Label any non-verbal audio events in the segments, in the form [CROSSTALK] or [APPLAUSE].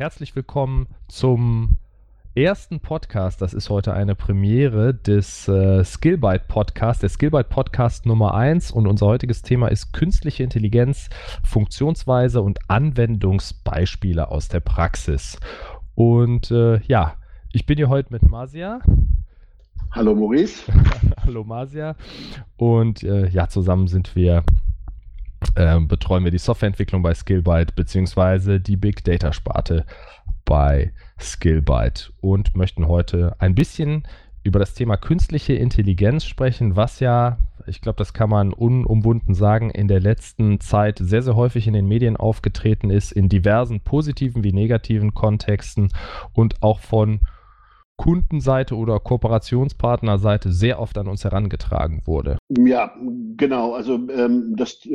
herzlich willkommen zum ersten Podcast. Das ist heute eine Premiere des äh, Skillbyte Podcast, der Skillbyte Podcast Nummer 1. Und unser heutiges Thema ist künstliche Intelligenz, Funktionsweise und Anwendungsbeispiele aus der Praxis. Und äh, ja, ich bin hier heute mit Masia. Hallo Maurice. [LAUGHS] Hallo Masia. Und äh, ja, zusammen sind wir äh, betreuen wir die Softwareentwicklung bei Skillbyte beziehungsweise die Big Data Sparte bei Skillbyte und möchten heute ein bisschen über das Thema künstliche Intelligenz sprechen, was ja, ich glaube, das kann man unumwunden sagen, in der letzten Zeit sehr, sehr häufig in den Medien aufgetreten ist, in diversen positiven wie negativen Kontexten und auch von Kundenseite oder Kooperationspartnerseite sehr oft an uns herangetragen wurde. Ja, genau. Also ähm, das,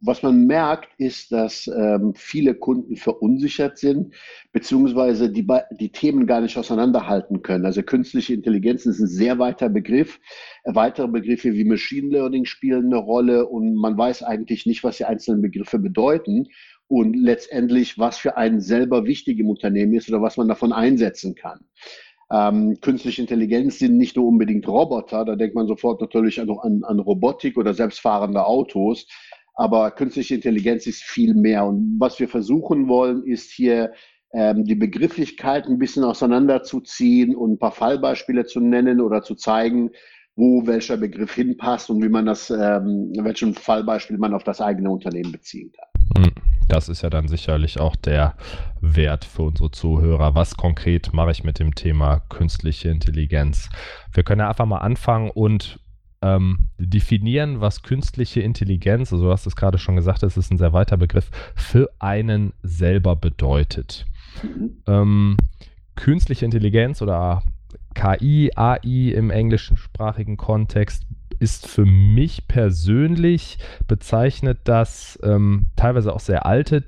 was man merkt, ist, dass ähm, viele Kunden verunsichert sind, beziehungsweise die, die Themen gar nicht auseinanderhalten können. Also künstliche Intelligenz ist ein sehr weiter Begriff. Weitere Begriffe wie Machine Learning spielen eine Rolle und man weiß eigentlich nicht, was die einzelnen Begriffe bedeuten und letztendlich, was für einen selber wichtig im Unternehmen ist oder was man davon einsetzen kann. Ähm, künstliche Intelligenz sind nicht nur unbedingt Roboter, da denkt man sofort natürlich an, an, an Robotik oder selbstfahrende Autos, aber künstliche Intelligenz ist viel mehr. Und was wir versuchen wollen, ist hier ähm, die Begrifflichkeit ein bisschen auseinanderzuziehen und ein paar Fallbeispiele zu nennen oder zu zeigen, wo welcher Begriff hinpasst und wie man das, ähm, welchen Fallbeispiel man auf das eigene Unternehmen beziehen kann. Hm. Das ist ja dann sicherlich auch der Wert für unsere Zuhörer. Was konkret mache ich mit dem Thema künstliche Intelligenz? Wir können ja einfach mal anfangen und ähm, definieren, was künstliche Intelligenz, also du hast es gerade schon gesagt, das ist ein sehr weiter Begriff, für einen selber bedeutet. Mhm. Ähm, künstliche Intelligenz oder KI, AI im englischsprachigen Kontext ist für mich persönlich bezeichnet das ähm, teilweise auch sehr alte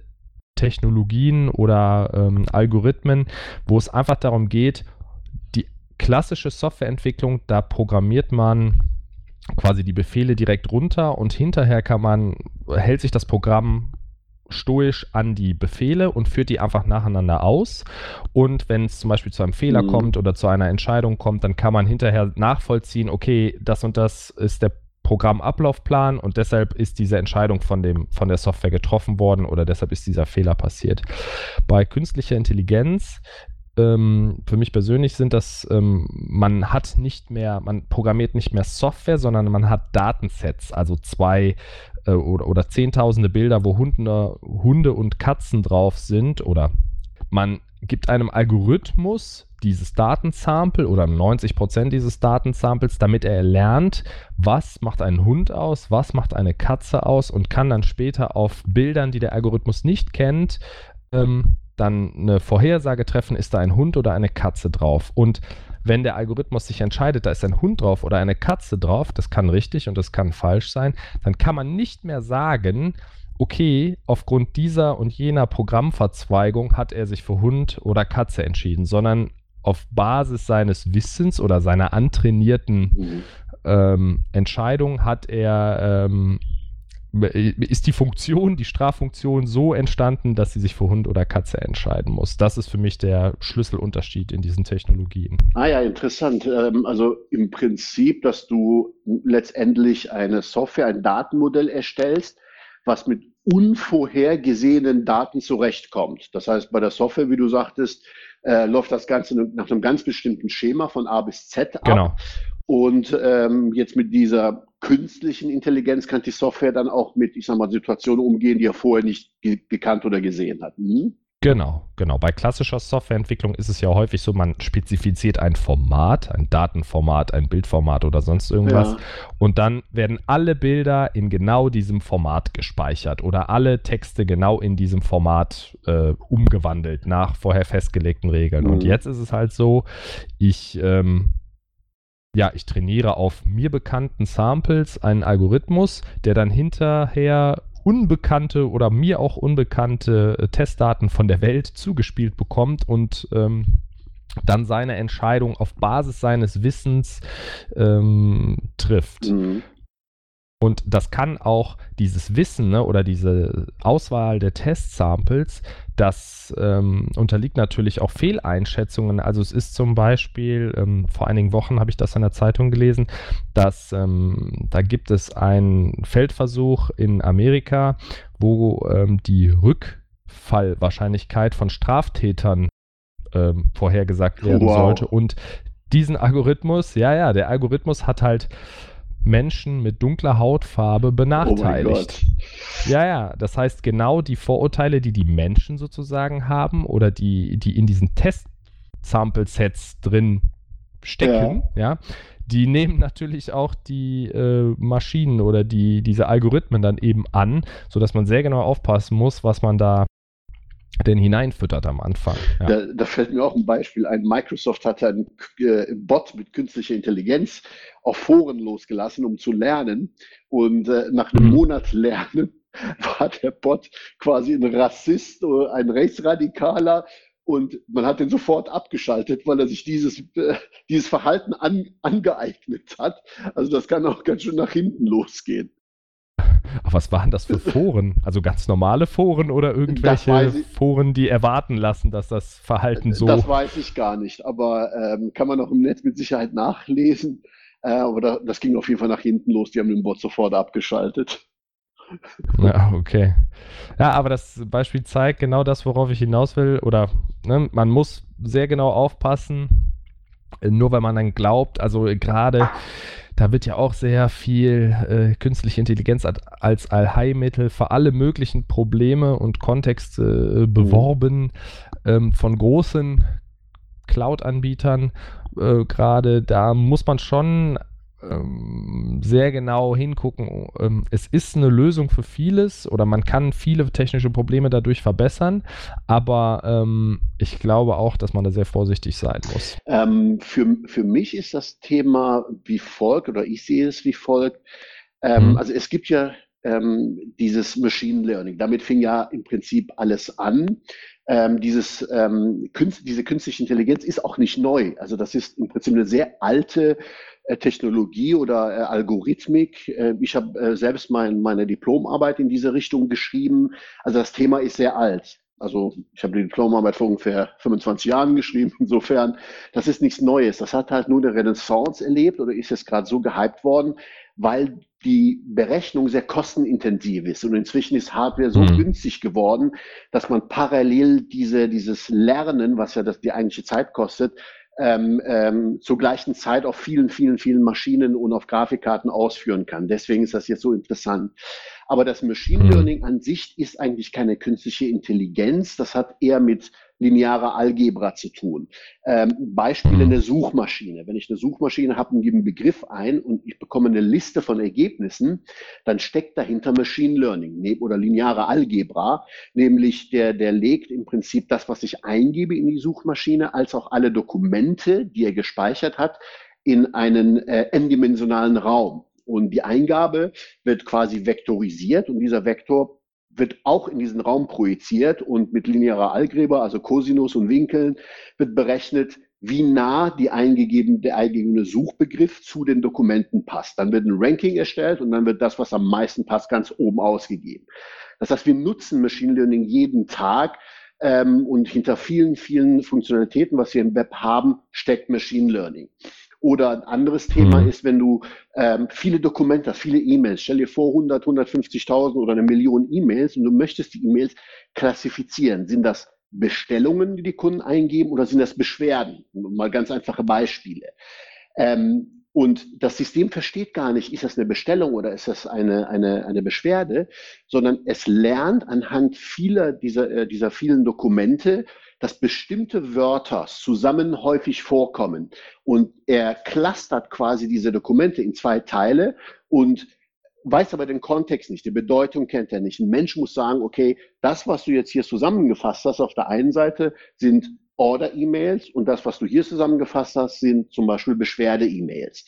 Technologien oder ähm, Algorithmen, wo es einfach darum geht, die klassische Softwareentwicklung, da programmiert man quasi die Befehle direkt runter und hinterher kann man, hält sich das Programm stoisch an die Befehle und führt die einfach nacheinander aus. Und wenn es zum Beispiel zu einem Fehler mhm. kommt oder zu einer Entscheidung kommt, dann kann man hinterher nachvollziehen, okay, das und das ist der Programmablaufplan und deshalb ist diese Entscheidung von, dem, von der Software getroffen worden oder deshalb ist dieser Fehler passiert. Bei künstlicher Intelligenz ähm, für mich persönlich sind das, ähm, man hat nicht mehr, man programmiert nicht mehr Software, sondern man hat Datensets, also zwei äh, oder, oder zehntausende Bilder, wo Hunde, Hunde und Katzen drauf sind oder man gibt einem Algorithmus dieses Datensample oder 90% dieses Datensamples, damit er lernt, was macht ein Hund aus, was macht eine Katze aus und kann dann später auf Bildern, die der Algorithmus nicht kennt, ähm, dann eine Vorhersage treffen, ist da ein Hund oder eine Katze drauf. Und wenn der Algorithmus sich entscheidet, da ist ein Hund drauf oder eine Katze drauf, das kann richtig und das kann falsch sein, dann kann man nicht mehr sagen, okay, aufgrund dieser und jener Programmverzweigung hat er sich für Hund oder Katze entschieden, sondern auf Basis seines Wissens oder seiner antrainierten mhm. ähm, Entscheidung hat er ähm, ist die Funktion, die Straffunktion so entstanden, dass sie sich für Hund oder Katze entscheiden muss. Das ist für mich der Schlüsselunterschied in diesen Technologien. Ah ja, interessant. Ähm, also im Prinzip, dass du letztendlich eine Software, ein Datenmodell erstellst, was mit unvorhergesehenen Daten zurechtkommt. Das heißt, bei der Software, wie du sagtest, äh, läuft das Ganze nach einem ganz bestimmten Schema von A bis Z ab. Genau. Und ähm, jetzt mit dieser künstlichen Intelligenz kann die Software dann auch mit, ich sag mal, Situationen umgehen, die er vorher nicht ge gekannt oder gesehen hat. Hm? Genau, genau. Bei klassischer Softwareentwicklung ist es ja häufig so, man spezifiziert ein Format, ein Datenformat, ein Bildformat oder sonst irgendwas. Ja. Und dann werden alle Bilder in genau diesem Format gespeichert oder alle Texte genau in diesem Format äh, umgewandelt nach vorher festgelegten Regeln. Mhm. Und jetzt ist es halt so, ich ähm, ja, ich trainiere auf mir bekannten Samples einen Algorithmus, der dann hinterher unbekannte oder mir auch unbekannte äh, Testdaten von der Welt zugespielt bekommt und ähm, dann seine Entscheidung auf Basis seines Wissens ähm, trifft. Mhm. Und das kann auch dieses Wissen ne, oder diese Auswahl der Test-Samples, das ähm, unterliegt natürlich auch Fehleinschätzungen. Also es ist zum Beispiel, ähm, vor einigen Wochen habe ich das in der Zeitung gelesen, dass ähm, da gibt es einen Feldversuch in Amerika, wo ähm, die Rückfallwahrscheinlichkeit von Straftätern ähm, vorhergesagt werden wow. sollte. Und diesen Algorithmus, ja, ja, der Algorithmus hat halt Menschen mit dunkler Hautfarbe benachteiligt. Oh ja, ja, das heißt genau die Vorurteile, die die Menschen sozusagen haben oder die, die in diesen Test-Sample-Sets drin stecken, ja. ja. die nehmen natürlich auch die äh, Maschinen oder die, diese Algorithmen dann eben an, sodass man sehr genau aufpassen muss, was man da denn hineinfüttert am Anfang. Ja. Da, da, fällt mir auch ein Beispiel ein. Microsoft hat einen äh, Bot mit künstlicher Intelligenz auf Foren losgelassen, um zu lernen. Und äh, nach einem mhm. Monat Lernen [LAUGHS] war der Bot quasi ein Rassist oder ein Rechtsradikaler. Und man hat den sofort abgeschaltet, weil er sich dieses, äh, dieses Verhalten an, angeeignet hat. Also das kann auch ganz schön nach hinten losgehen. Ach, was waren das für Foren? Also ganz normale Foren oder irgendwelche Foren, die erwarten lassen, dass das Verhalten so. Das weiß ich gar nicht, aber ähm, kann man auch im Netz mit Sicherheit nachlesen. Äh, aber da, das ging auf jeden Fall nach hinten los. Die haben den Bot sofort abgeschaltet. Ja, okay. Ja, aber das Beispiel zeigt genau das, worauf ich hinaus will. Oder ne, man muss sehr genau aufpassen, nur weil man dann glaubt, also gerade da wird ja auch sehr viel äh, künstliche Intelligenz als Allheilmittel für alle möglichen Probleme und Kontexte äh, mhm. beworben ähm, von großen Cloud-Anbietern. Äh, Gerade da muss man schon ähm, sehr genau hingucken. Ähm, es ist eine Lösung für vieles oder man kann viele technische Probleme dadurch verbessern, aber ähm, ich glaube auch, dass man da sehr vorsichtig sein muss. Für, für mich ist das Thema wie folgt oder ich sehe es wie folgt. Mhm. Also es gibt ja dieses Machine Learning. Damit fing ja im Prinzip alles an. Ähm, dieses, ähm, Künst, diese künstliche Intelligenz ist auch nicht neu. Also das ist im Prinzip eine sehr alte Technologie oder äh, Algorithmik. Äh, ich habe äh, selbst mein, meine Diplomarbeit in diese Richtung geschrieben. Also das Thema ist sehr alt. Also ich habe die Diplomarbeit vor ungefähr 25 Jahren geschrieben. [LAUGHS] Insofern, das ist nichts Neues. Das hat halt nur eine Renaissance erlebt oder ist jetzt gerade so gehypt worden, weil die Berechnung sehr kostenintensiv ist. Und inzwischen ist Hardware so mhm. günstig geworden, dass man parallel diese, dieses Lernen, was ja das, die eigentliche Zeit kostet, ähm, ähm, zur gleichen Zeit auf vielen, vielen, vielen Maschinen und auf Grafikkarten ausführen kann. Deswegen ist das jetzt so interessant. Aber das Machine mhm. Learning an sich ist eigentlich keine künstliche Intelligenz. Das hat eher mit linearer Algebra zu tun. Ähm, Beispiele eine Suchmaschine. Wenn ich eine Suchmaschine habe und gebe einen Begriff ein und ich bekomme eine Liste von Ergebnissen, dann steckt dahinter Machine Learning oder lineare Algebra, nämlich der, der legt im Prinzip das, was ich eingebe in die Suchmaschine, als auch alle Dokumente, die er gespeichert hat, in einen äh, n-dimensionalen Raum. Und die Eingabe wird quasi vektorisiert und dieser Vektor wird auch in diesen Raum projiziert und mit linearer Algebra, also Cosinus und Winkeln, wird berechnet, wie nah die eingegeben, der eingegebene Suchbegriff zu den Dokumenten passt. Dann wird ein Ranking erstellt und dann wird das, was am meisten passt, ganz oben ausgegeben. Das heißt, wir nutzen Machine Learning jeden Tag ähm, und hinter vielen, vielen Funktionalitäten, was wir im Web haben, steckt Machine Learning. Oder ein anderes Thema mhm. ist, wenn du ähm, viele Dokumente viele E-Mails, stell dir vor 100, 150.000 oder eine Million E-Mails und du möchtest die E-Mails klassifizieren. Sind das Bestellungen, die die Kunden eingeben oder sind das Beschwerden? Mal ganz einfache Beispiele. Ähm, und das System versteht gar nicht, ist das eine Bestellung oder ist das eine, eine, eine Beschwerde, sondern es lernt anhand vieler dieser, äh, dieser vielen Dokumente, dass bestimmte Wörter zusammen häufig vorkommen. Und er clustert quasi diese Dokumente in zwei Teile und weiß aber den Kontext nicht, die Bedeutung kennt er nicht. Ein Mensch muss sagen, okay, das, was du jetzt hier zusammengefasst hast, auf der einen Seite sind Order-E-Mails und das, was du hier zusammengefasst hast, sind zum Beispiel Beschwerde-E-Mails.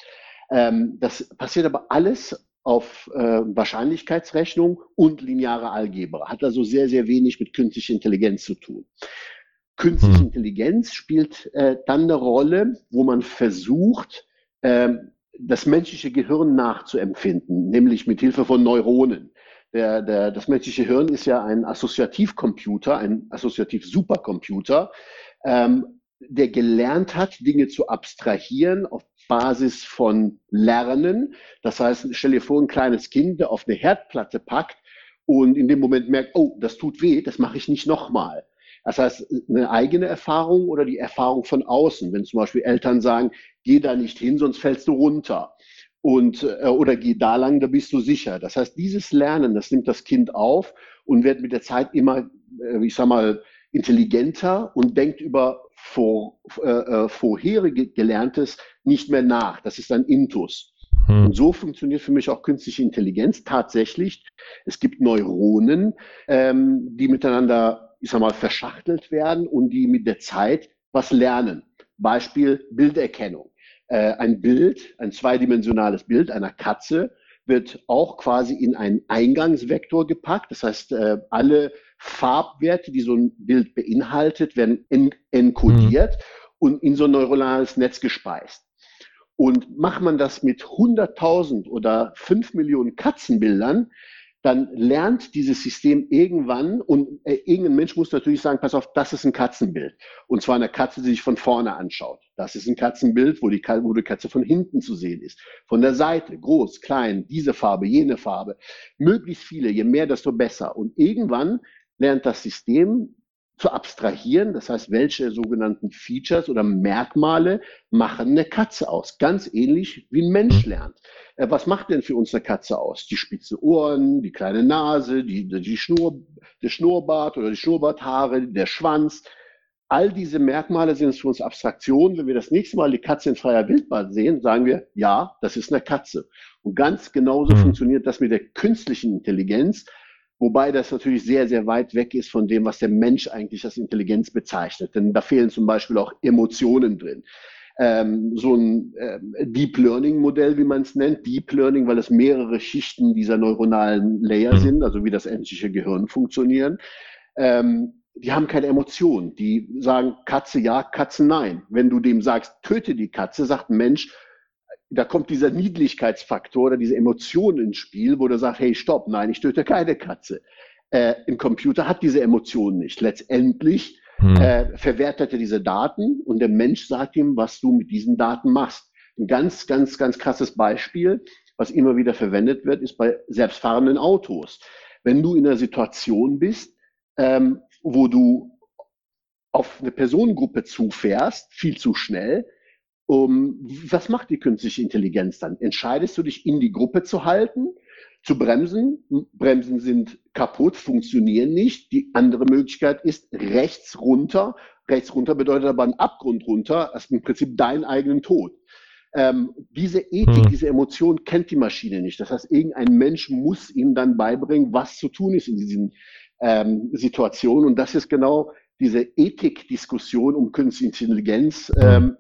Ähm, das passiert aber alles auf äh, Wahrscheinlichkeitsrechnung und lineare Algebra, hat also sehr, sehr wenig mit künstlicher Intelligenz zu tun. Künstliche hm. Intelligenz spielt äh, dann eine Rolle, wo man versucht, äh, das menschliche Gehirn nachzuempfinden, nämlich mit Hilfe von Neuronen. Der, der, das menschliche Hirn ist ja ein Assoziativcomputer, ein Assoziativ-Supercomputer, ähm, der gelernt hat, Dinge zu abstrahieren auf Basis von Lernen. Das heißt, stell dir vor, ein kleines Kind, der auf eine Herdplatte packt und in dem Moment merkt, oh, das tut weh, das mache ich nicht nochmal. Das heißt, eine eigene Erfahrung oder die Erfahrung von außen. Wenn zum Beispiel Eltern sagen, geh da nicht hin, sonst fällst du runter. Und, äh, oder geh da lang, da bist du sicher. Das heißt, dieses Lernen, das nimmt das Kind auf und wird mit der Zeit immer, äh, ich sag mal, intelligenter und denkt über vor, äh, äh vorherige Gelerntes nicht mehr nach. Das ist ein Intus. Hm. Und so funktioniert für mich auch künstliche Intelligenz tatsächlich. Es gibt Neuronen, ähm, die miteinander, ich sag mal, verschachtelt werden und die mit der Zeit was lernen. Beispiel Bilderkennung. Äh, ein Bild, ein zweidimensionales Bild einer Katze wird auch quasi in einen Eingangsvektor gepackt. Das heißt, äh, alle Farbwerte, die so ein Bild beinhaltet, werden en enkodiert mhm. und in so ein neuronales Netz gespeist. Und macht man das mit 100.000 oder 5 Millionen Katzenbildern, dann lernt dieses System irgendwann und äh, irgendein Mensch muss natürlich sagen, pass auf, das ist ein Katzenbild. Und zwar eine Katze, die sich von vorne anschaut. Das ist ein Katzenbild, wo die, wo die Katze von hinten zu sehen ist. Von der Seite, groß, klein, diese Farbe, jene Farbe. Möglichst viele, je mehr, desto besser. Und irgendwann lernt das System zu abstrahieren. Das heißt, welche sogenannten Features oder Merkmale machen eine Katze aus? Ganz ähnlich wie ein Mensch lernt. Äh, was macht denn für uns eine Katze aus? Die spitze Ohren, die kleine Nase, die, die Schnur, der Schnurrbart oder die Schnurrbarthaare, der Schwanz. All diese Merkmale sind für uns Abstraktionen. Wenn wir das nächste Mal die Katze in freier Wildbahn sehen, sagen wir, ja, das ist eine Katze. Und ganz genauso mhm. funktioniert das mit der künstlichen Intelligenz. Wobei das natürlich sehr, sehr weit weg ist von dem, was der Mensch eigentlich als Intelligenz bezeichnet. Denn da fehlen zum Beispiel auch Emotionen drin. Ähm, so ein äh, Deep Learning Modell, wie man es nennt, Deep Learning, weil es mehrere Schichten dieser neuronalen Layer mhm. sind, also wie das menschliche Gehirn funktionieren. Ähm, die haben keine Emotionen. Die sagen Katze ja, Katze nein. Wenn du dem sagst, töte die Katze, sagt ein Mensch, da kommt dieser Niedlichkeitsfaktor oder diese Emotion ins Spiel, wo du sagst, hey, stopp, nein, ich töte keine Katze. Äh, Im Computer hat diese Emotion nicht. Letztendlich hm. äh, verwertet er diese Daten und der Mensch sagt ihm, was du mit diesen Daten machst. Ein ganz, ganz, ganz krasses Beispiel, was immer wieder verwendet wird, ist bei selbstfahrenden Autos. Wenn du in einer Situation bist, ähm, wo du auf eine Personengruppe zufährst, viel zu schnell, um, was macht die künstliche Intelligenz dann? Entscheidest du dich in die Gruppe zu halten, zu bremsen? Bremsen sind kaputt, funktionieren nicht. Die andere Möglichkeit ist rechts runter. Rechts runter bedeutet aber ein Abgrund runter, das ist im Prinzip dein eigenen Tod. Ähm, diese Ethik, hm. diese Emotion kennt die Maschine nicht. Das heißt, irgendein Mensch muss ihm dann beibringen, was zu tun ist in diesen ähm, Situationen. Und das ist genau diese Ethikdiskussion um künstliche Intelligenz. Hm.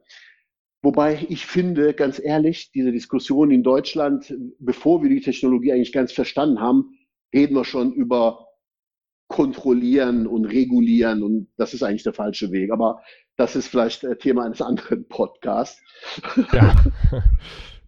Wobei ich finde, ganz ehrlich, diese Diskussion in Deutschland, bevor wir die Technologie eigentlich ganz verstanden haben, reden wir schon über kontrollieren und regulieren und das ist eigentlich der falsche Weg. Aber das ist vielleicht Thema eines anderen Podcasts. Ja. [LAUGHS]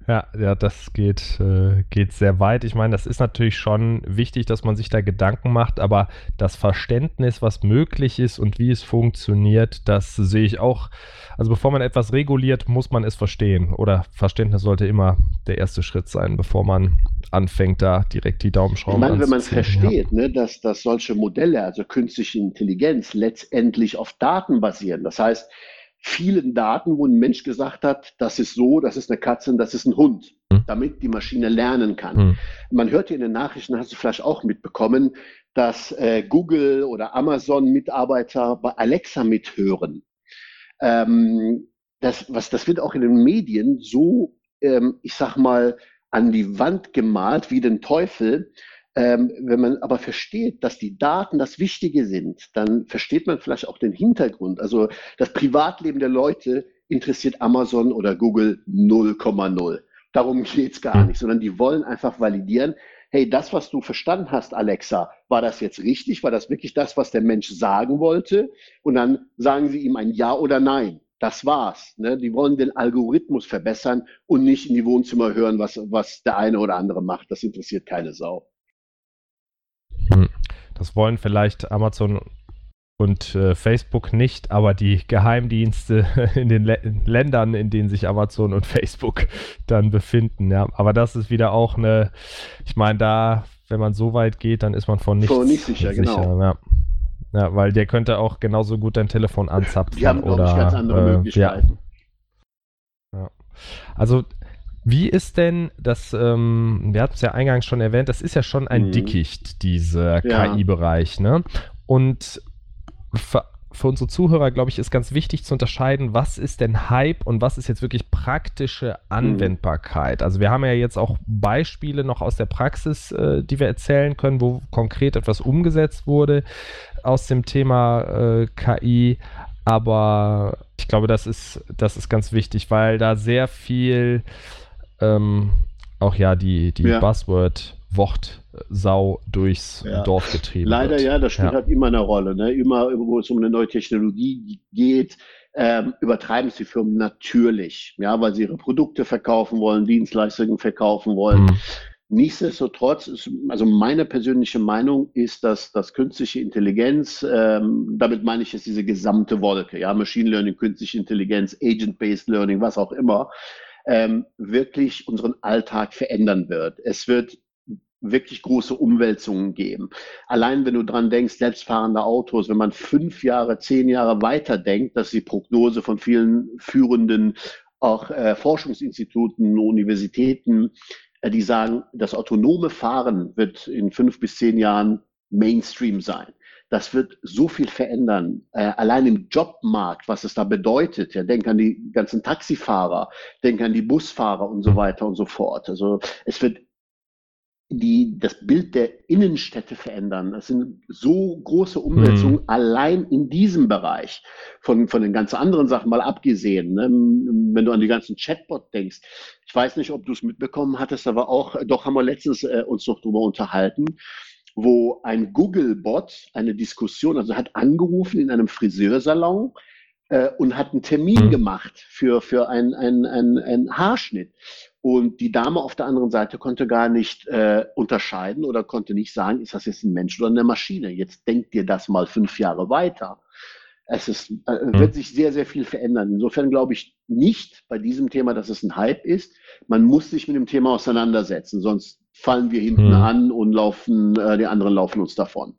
Ja, ja, das geht, äh, geht sehr weit. Ich meine, das ist natürlich schon wichtig, dass man sich da Gedanken macht, aber das Verständnis, was möglich ist und wie es funktioniert, das sehe ich auch. Also bevor man etwas reguliert, muss man es verstehen. Oder Verständnis sollte immer der erste Schritt sein, bevor man anfängt, da direkt die Daumenschrauben Ich meine, wenn man es versteht, ja. ne, dass, dass solche Modelle, also künstliche Intelligenz, letztendlich auf Daten basieren. Das heißt, vielen Daten, wo ein Mensch gesagt hat, das ist so, das ist eine Katze und das ist ein Hund, mhm. damit die Maschine lernen kann. Mhm. Man hört hier in den Nachrichten, hast du vielleicht auch mitbekommen, dass äh, Google oder Amazon Mitarbeiter bei Alexa mithören. Ähm, das, was, das wird auch in den Medien so, ähm, ich sag mal, an die Wand gemalt wie den Teufel, ähm, wenn man aber versteht, dass die Daten das Wichtige sind, dann versteht man vielleicht auch den Hintergrund. Also das Privatleben der Leute interessiert Amazon oder Google 0,0. Darum geht's gar nicht, sondern die wollen einfach validieren, hey, das, was du verstanden hast, Alexa, war das jetzt richtig? War das wirklich das, was der Mensch sagen wollte? Und dann sagen sie ihm ein Ja oder Nein. Das war's. Ne? Die wollen den Algorithmus verbessern und nicht in die Wohnzimmer hören, was, was der eine oder andere macht. Das interessiert keine Sau. Hm. Das wollen vielleicht Amazon und äh, Facebook nicht, aber die Geheimdienste [LAUGHS] in den Lä Ländern, in denen sich Amazon und [LAUGHS] Facebook dann befinden. Ja, aber das ist wieder auch eine, ich meine, da, wenn man so weit geht, dann ist man von nichts so nicht sicher, sicher genau. Ja. ja. weil der könnte auch genauso gut dein Telefon anzapfen. Die haben, oder, ich, ganz andere äh, Möglichkeiten. Ja. ja. Also wie ist denn das, ähm, wir hatten es ja eingangs schon erwähnt, das ist ja schon ein mhm. Dickicht, dieser ja. KI-Bereich, ne? Und für, für unsere Zuhörer, glaube ich, ist ganz wichtig zu unterscheiden, was ist denn Hype und was ist jetzt wirklich praktische mhm. Anwendbarkeit. Also wir haben ja jetzt auch Beispiele noch aus der Praxis, äh, die wir erzählen können, wo konkret etwas umgesetzt wurde aus dem Thema äh, KI. Aber ich glaube, das ist, das ist ganz wichtig, weil da sehr viel ähm, auch ja die, die ja. Buzzword Wortsau durchs ja. Dorf getrieben Leider wird. ja, das spielt ja. halt immer eine Rolle. Ne? Immer, wo es um eine neue Technologie geht, ähm, übertreiben sie Firmen natürlich, ja, weil sie ihre Produkte verkaufen wollen, Dienstleistungen verkaufen wollen. Mhm. Nichtsdestotrotz, ist, also meine persönliche Meinung ist, dass, dass künstliche Intelligenz, ähm, damit meine ich jetzt diese gesamte Wolke, ja, Machine Learning, künstliche Intelligenz, Agent-Based Learning, was auch immer, ähm, wirklich unseren Alltag verändern wird. Es wird wirklich große Umwälzungen geben. Allein wenn du dran denkst, selbstfahrende Autos, wenn man fünf Jahre, zehn Jahre weiter denkt, dass die Prognose von vielen führenden auch äh, Forschungsinstituten, Universitäten, äh, die sagen, das autonome Fahren wird in fünf bis zehn Jahren Mainstream sein. Das wird so viel verändern. Äh, allein im Jobmarkt, was es da bedeutet. Ja, denk an die ganzen Taxifahrer, denk an die Busfahrer und so weiter und so fort. Also es wird die das Bild der Innenstädte verändern. Das sind so große Umsetzungen mhm. allein in diesem Bereich. Von, von den ganz anderen Sachen mal abgesehen. Ne? Wenn du an die ganzen Chatbot denkst. Ich weiß nicht, ob du es mitbekommen hattest, aber auch, doch haben wir letztens äh, uns noch drüber unterhalten wo ein Google-Bot eine Diskussion, also hat angerufen in einem Friseursalon äh, und hat einen Termin mhm. gemacht für, für einen ein, ein Haarschnitt. Und die Dame auf der anderen Seite konnte gar nicht äh, unterscheiden oder konnte nicht sagen, ist das jetzt ein Mensch oder eine Maschine? Jetzt denkt dir das mal fünf Jahre weiter. Es ist, äh, mhm. wird sich sehr, sehr viel verändern. Insofern glaube ich nicht bei diesem Thema, dass es ein Hype ist. Man muss sich mit dem Thema auseinandersetzen, sonst fallen wir hinten mhm. an und laufen, äh, die anderen laufen uns davon.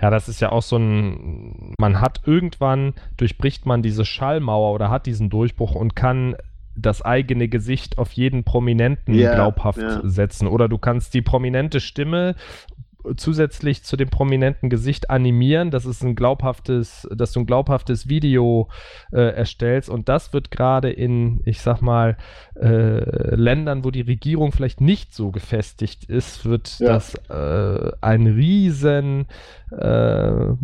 Ja, das ist ja auch so ein, man hat irgendwann, durchbricht man diese Schallmauer oder hat diesen Durchbruch und kann das eigene Gesicht auf jeden Prominenten yeah, glaubhaft yeah. setzen. Oder du kannst die prominente Stimme zusätzlich zu dem prominenten Gesicht animieren, dass es ein glaubhaftes, dass du ein glaubhaftes Video äh, erstellst und das wird gerade in, ich sag mal, äh, Ländern, wo die Regierung vielleicht nicht so gefestigt ist, wird ja. das äh, ein riesen äh,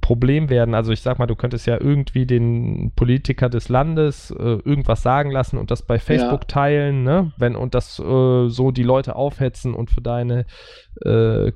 Problem werden. Also ich sag mal, du könntest ja irgendwie den Politiker des Landes äh, irgendwas sagen lassen und das bei Facebook ja. teilen, ne? Wenn und das äh, so die Leute aufhetzen und für deine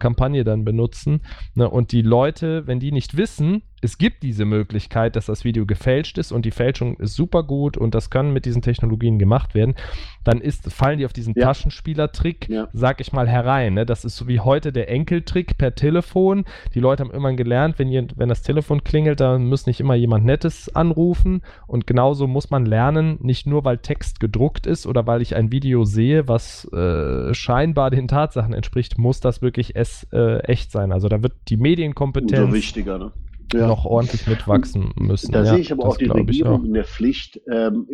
Kampagne dann benutzen. Ne? Und die Leute, wenn die nicht wissen, es gibt diese Möglichkeit, dass das Video gefälscht ist und die Fälschung ist super gut und das kann mit diesen Technologien gemacht werden, dann ist, fallen die auf diesen ja. Taschenspielertrick, ja. sag ich mal, herein. Ne? Das ist so wie heute der Enkeltrick per Telefon. Die Leute haben immer gelernt, wenn, ihr, wenn das Telefon klingelt, dann muss nicht immer jemand Nettes anrufen und genauso muss man lernen, nicht nur weil Text gedruckt ist oder weil ich ein Video sehe, was äh, scheinbar den Tatsachen entspricht, muss das wirklich es, äh, echt sein. Also da wird die Medienkompetenz Umso wichtiger, ne? Ja. noch ordentlich mitwachsen müssen. Da ja, sehe ich aber auch die Regierung auch. in der Pflicht, ähm,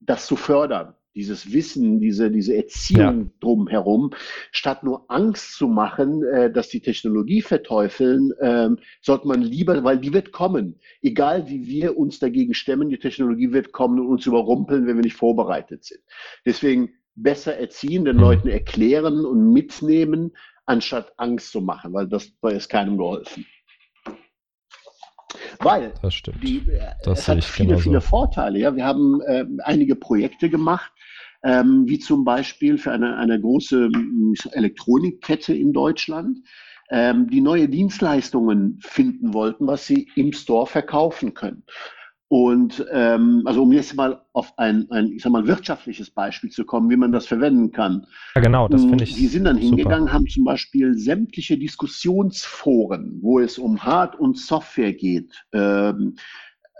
das zu fördern dieses Wissen, diese, diese Erziehung ja. drumherum, statt nur Angst zu machen, äh, dass die Technologie verteufeln, ähm, sollte man lieber, weil die wird kommen. Egal wie wir uns dagegen stemmen, die Technologie wird kommen und uns überrumpeln, wenn wir nicht vorbereitet sind. Deswegen besser erziehen, den mhm. Leuten erklären und mitnehmen, anstatt Angst zu machen, weil das da ist keinem geholfen. Weil das stimmt. Die, äh, das es hat viele, genauso. viele Vorteile. Ja, wir haben äh, einige Projekte gemacht, ähm, wie zum Beispiel für eine, eine große Elektronikkette in Deutschland. ähm, die neue Dienstleistungen finden wollten, was sie im Store verkaufen können. Und ähm, also um jetzt mal auf ein, ein, ich sag mal, wirtschaftliches Beispiel zu kommen, wie man das verwenden kann. Ja, genau, das finde ich. Die sind dann hingegangen, super. haben zum Beispiel sämtliche Diskussionsforen, wo es um Hard- und Software geht, ähm,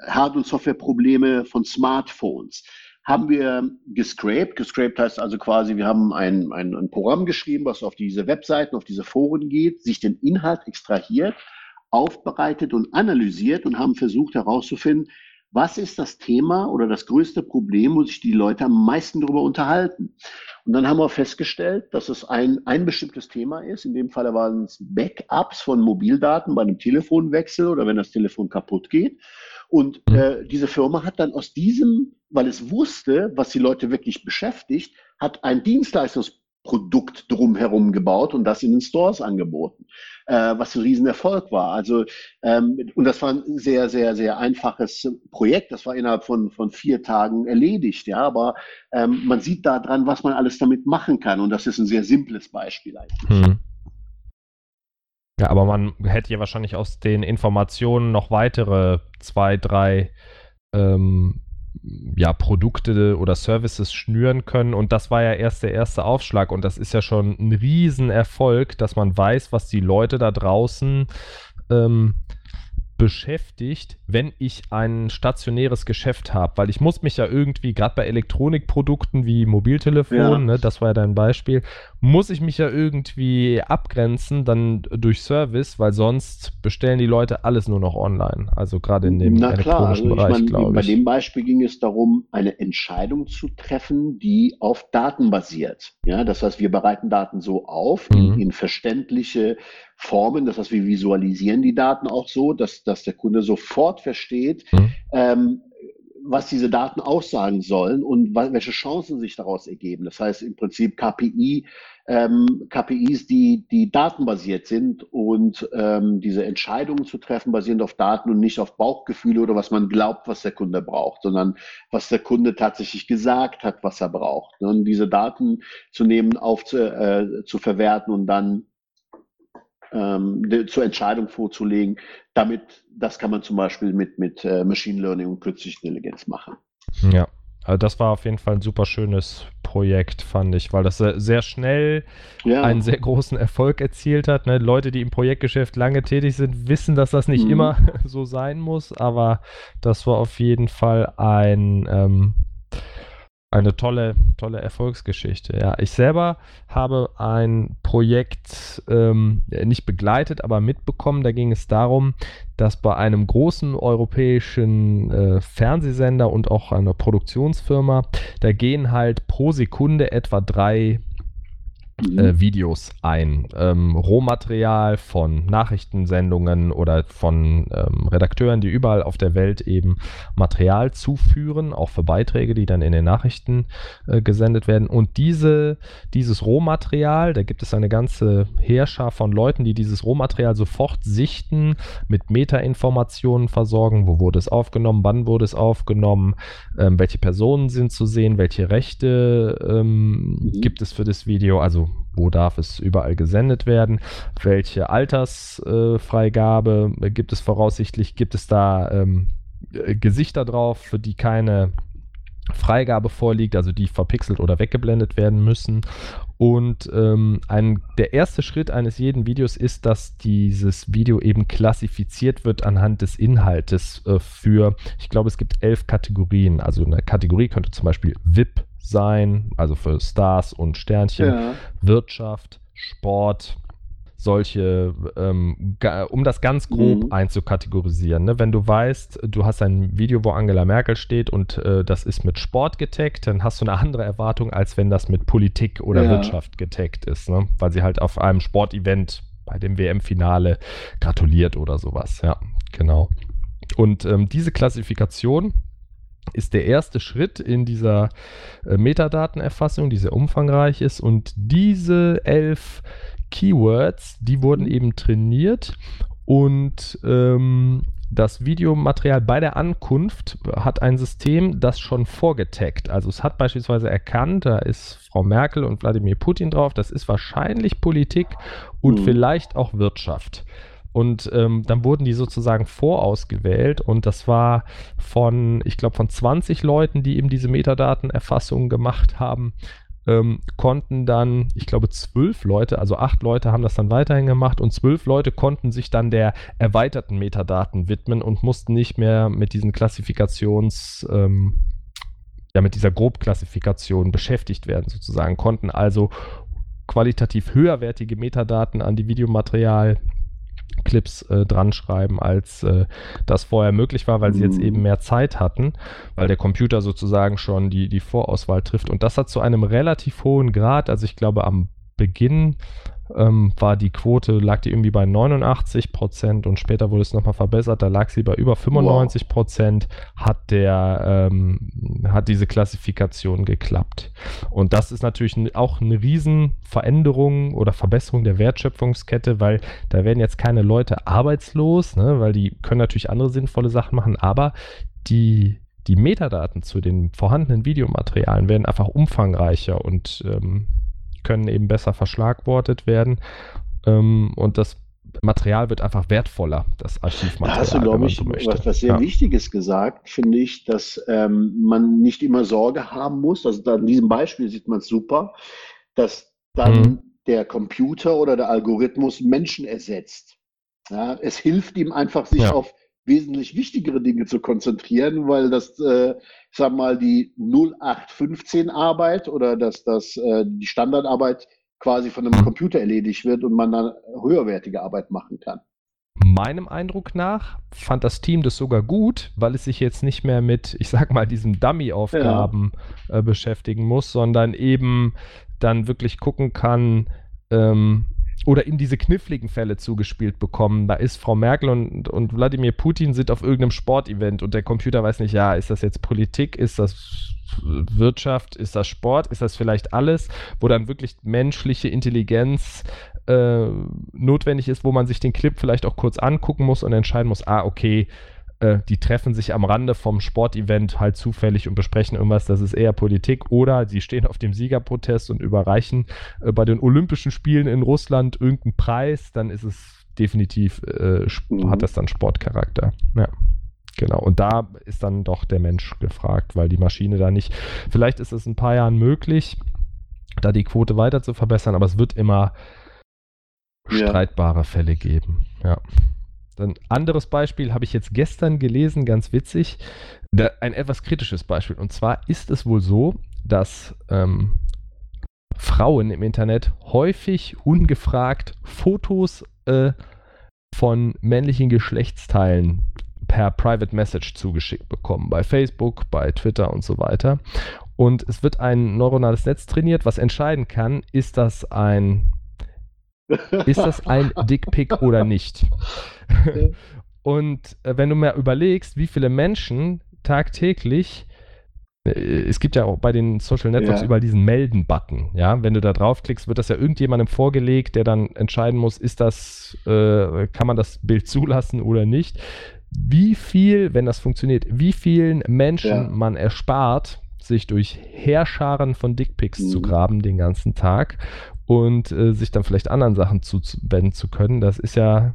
Hard- und Softwareprobleme von Smartphones, haben wir gescraped. Gescraped heißt also quasi, wir haben ein, ein, ein Programm geschrieben, was auf diese Webseiten, auf diese Foren geht, sich den Inhalt extrahiert, aufbereitet und analysiert und haben versucht herauszufinden, was ist das Thema oder das größte Problem, wo sich die Leute am meisten darüber unterhalten. Und dann haben wir festgestellt, dass es ein, ein bestimmtes Thema ist. In dem Fall waren es Backups von Mobildaten bei einem Telefonwechsel oder wenn das Telefon kaputt geht. Und mhm. äh, diese Firma hat dann aus diesem, weil es wusste, was die Leute wirklich beschäftigt, hat ein Dienstleistungs Produkt drumherum gebaut und das in den Stores angeboten, äh, was ein Riesenerfolg war. Also ähm, und das war ein sehr, sehr, sehr einfaches Projekt. Das war innerhalb von, von vier Tagen erledigt, ja. Aber ähm, man sieht da dran, was man alles damit machen kann. Und das ist ein sehr simples Beispiel eigentlich. Hm. Ja, aber man hätte ja wahrscheinlich aus den Informationen noch weitere zwei, drei ähm, ja, Produkte oder Services schnüren können. Und das war ja erst der erste Aufschlag. Und das ist ja schon ein Riesenerfolg, dass man weiß, was die Leute da draußen ähm, beschäftigt, wenn ich ein stationäres Geschäft habe, weil ich muss mich ja irgendwie, gerade bei Elektronikprodukten wie Mobiltelefon, ja. ne, das war ja dein Beispiel, muss ich mich ja irgendwie abgrenzen, dann durch Service, weil sonst bestellen die Leute alles nur noch online. Also gerade in dem Na elektronischen klar, also Bereich, glaube ich. Bei dem Beispiel ging es darum, eine Entscheidung zu treffen, die auf Daten basiert. Ja, das heißt, wir bereiten Daten so auf mhm. in, in verständliche Formen. Das heißt, wir visualisieren die Daten auch so, dass, dass der Kunde sofort versteht, mhm. ähm, was diese Daten aussagen sollen und welche Chancen sich daraus ergeben. Das heißt im Prinzip KPI, ähm, KPIs, die, die datenbasiert sind und ähm, diese Entscheidungen zu treffen, basierend auf Daten und nicht auf Bauchgefühle oder was man glaubt, was der Kunde braucht, sondern was der Kunde tatsächlich gesagt hat, was er braucht. Und diese Daten zu nehmen, auf zu, äh, zu verwerten und dann ähm, zur Entscheidung vorzulegen. Damit, das kann man zum Beispiel mit, mit äh, Machine Learning und künstlicher Intelligenz machen. Ja, also das war auf jeden Fall ein super schönes Projekt, fand ich, weil das sehr schnell ja. einen sehr großen Erfolg erzielt hat. Ne? Leute, die im Projektgeschäft lange tätig sind, wissen, dass das nicht mhm. immer [LAUGHS] so sein muss, aber das war auf jeden Fall ein ähm, eine tolle, tolle Erfolgsgeschichte. Ja, ich selber habe ein Projekt ähm, nicht begleitet, aber mitbekommen. Da ging es darum, dass bei einem großen europäischen äh, Fernsehsender und auch einer Produktionsfirma, da gehen halt pro Sekunde etwa drei. Äh, Videos ein. Ähm, Rohmaterial von Nachrichtensendungen oder von ähm, Redakteuren, die überall auf der Welt eben Material zuführen, auch für Beiträge, die dann in den Nachrichten äh, gesendet werden. Und diese, dieses Rohmaterial, da gibt es eine ganze Heerschar von Leuten, die dieses Rohmaterial sofort sichten, mit Metainformationen versorgen, wo wurde es aufgenommen, wann wurde es aufgenommen, ähm, welche Personen sind zu sehen, welche Rechte ähm, mhm. gibt es für das Video, also wo darf es überall gesendet werden, welche Altersfreigabe äh, gibt es voraussichtlich, gibt es da ähm, äh, Gesichter drauf, für die keine Freigabe vorliegt, also die verpixelt oder weggeblendet werden müssen. Und ähm, ein, der erste Schritt eines jeden Videos ist, dass dieses Video eben klassifiziert wird anhand des Inhaltes äh, für, ich glaube, es gibt elf Kategorien. Also eine Kategorie könnte zum Beispiel VIP sein, also für Stars und Sternchen, ja. Wirtschaft, Sport, solche, ähm, um das ganz grob mhm. einzukategorisieren. Ne? Wenn du weißt, du hast ein Video, wo Angela Merkel steht und äh, das ist mit Sport getaggt, dann hast du eine andere Erwartung, als wenn das mit Politik oder ja. Wirtschaft getaggt ist, ne? weil sie halt auf einem Sportevent bei dem WM-Finale gratuliert oder sowas. Ja, genau. Und ähm, diese Klassifikation ist der erste Schritt in dieser äh, Metadatenerfassung, die sehr umfangreich ist. Und diese elf Keywords, die wurden eben trainiert und ähm, das Videomaterial bei der Ankunft hat ein System, das schon vorgetaggt. Also es hat beispielsweise erkannt, da ist Frau Merkel und Wladimir Putin drauf, das ist wahrscheinlich Politik und mhm. vielleicht auch Wirtschaft. Und ähm, dann wurden die sozusagen vorausgewählt und das war von, ich glaube, von 20 Leuten, die eben diese Metadatenerfassung gemacht haben, ähm, konnten dann, ich glaube, zwölf Leute, also acht Leute haben das dann weiterhin gemacht und zwölf Leute konnten sich dann der erweiterten Metadaten widmen und mussten nicht mehr mit diesen Klassifikations, ähm, ja, mit dieser Grobklassifikation beschäftigt werden, sozusagen, konnten also qualitativ höherwertige Metadaten an die Videomaterial Clips äh, dran schreiben, als äh, das vorher möglich war, weil mhm. sie jetzt eben mhm. mehr Zeit hatten, weil der Computer sozusagen schon die, die Vorauswahl trifft. Und das hat zu einem relativ hohen Grad, also ich glaube am Beginn ähm, war die Quote, lag die irgendwie bei 89 Prozent und später wurde es nochmal verbessert, da lag sie bei über 95 Prozent, wow. hat der, ähm, hat diese Klassifikation geklappt. Und das ist natürlich auch eine Riesenveränderung oder Verbesserung der Wertschöpfungskette, weil da werden jetzt keine Leute arbeitslos, ne, weil die können natürlich andere sinnvolle Sachen machen, aber die die Metadaten zu den vorhandenen Videomaterialien werden einfach umfangreicher und ähm, können eben besser verschlagwortet werden. Ähm, und das Material wird einfach wertvoller, das Archivmaterial. Da hast du, glaube ich, so was, was, sehr ja. Wichtiges gesagt, finde ich, dass ähm, man nicht immer Sorge haben muss. Also in diesem Beispiel sieht man es super, dass dann mhm. der Computer oder der Algorithmus Menschen ersetzt. Ja, es hilft ihm einfach, sich ja. auf wesentlich wichtigere Dinge zu konzentrieren, weil das, äh, sag mal, die 0815 Arbeit oder dass das, äh, die Standardarbeit quasi von einem Computer erledigt wird und man dann höherwertige Arbeit machen kann. Meinem Eindruck nach fand das Team das sogar gut, weil es sich jetzt nicht mehr mit, ich sag mal, diesen Dummy-Aufgaben ja. äh, beschäftigen muss, sondern eben dann wirklich gucken kann, ähm, oder in diese kniffligen Fälle zugespielt bekommen. Da ist Frau Merkel und, und Wladimir Putin sind auf irgendeinem Sportevent und der Computer weiß nicht, ja, ist das jetzt Politik, ist das Wirtschaft, ist das Sport, ist das vielleicht alles, wo dann wirklich menschliche Intelligenz äh, notwendig ist, wo man sich den Clip vielleicht auch kurz angucken muss und entscheiden muss, ah, okay, äh, die treffen sich am Rande vom Sportevent halt zufällig und besprechen irgendwas, das ist eher Politik. Oder sie stehen auf dem Siegerprotest und überreichen äh, bei den Olympischen Spielen in Russland irgendeinen Preis, dann ist es definitiv, äh, mhm. hat das dann Sportcharakter. Ja. Genau, und da ist dann doch der Mensch gefragt, weil die Maschine da nicht, vielleicht ist es in ein paar Jahren möglich, da die Quote weiter zu verbessern, aber es wird immer ja. streitbare Fälle geben. Ja. Ein anderes Beispiel habe ich jetzt gestern gelesen, ganz witzig. Da, ein etwas kritisches Beispiel. Und zwar ist es wohl so, dass ähm, Frauen im Internet häufig ungefragt Fotos äh, von männlichen Geschlechtsteilen per Private Message zugeschickt bekommen. Bei Facebook, bei Twitter und so weiter. Und es wird ein neuronales Netz trainiert, was entscheiden kann, ist das ein ist das ein [LAUGHS] Dickpick oder nicht? [LAUGHS] Und äh, wenn du mal überlegst, wie viele Menschen tagtäglich äh, es gibt ja auch bei den Social Networks ja. überall diesen Melden-Button. Ja, wenn du da draufklickst, wird das ja irgendjemandem vorgelegt, der dann entscheiden muss, ist das, äh, kann man das Bild zulassen oder nicht. Wie viel, wenn das funktioniert, wie vielen Menschen ja. man erspart, sich durch Heerscharen von Dickpics mhm. zu graben den ganzen Tag und äh, sich dann vielleicht anderen Sachen zuwenden zu können. Das ist ja,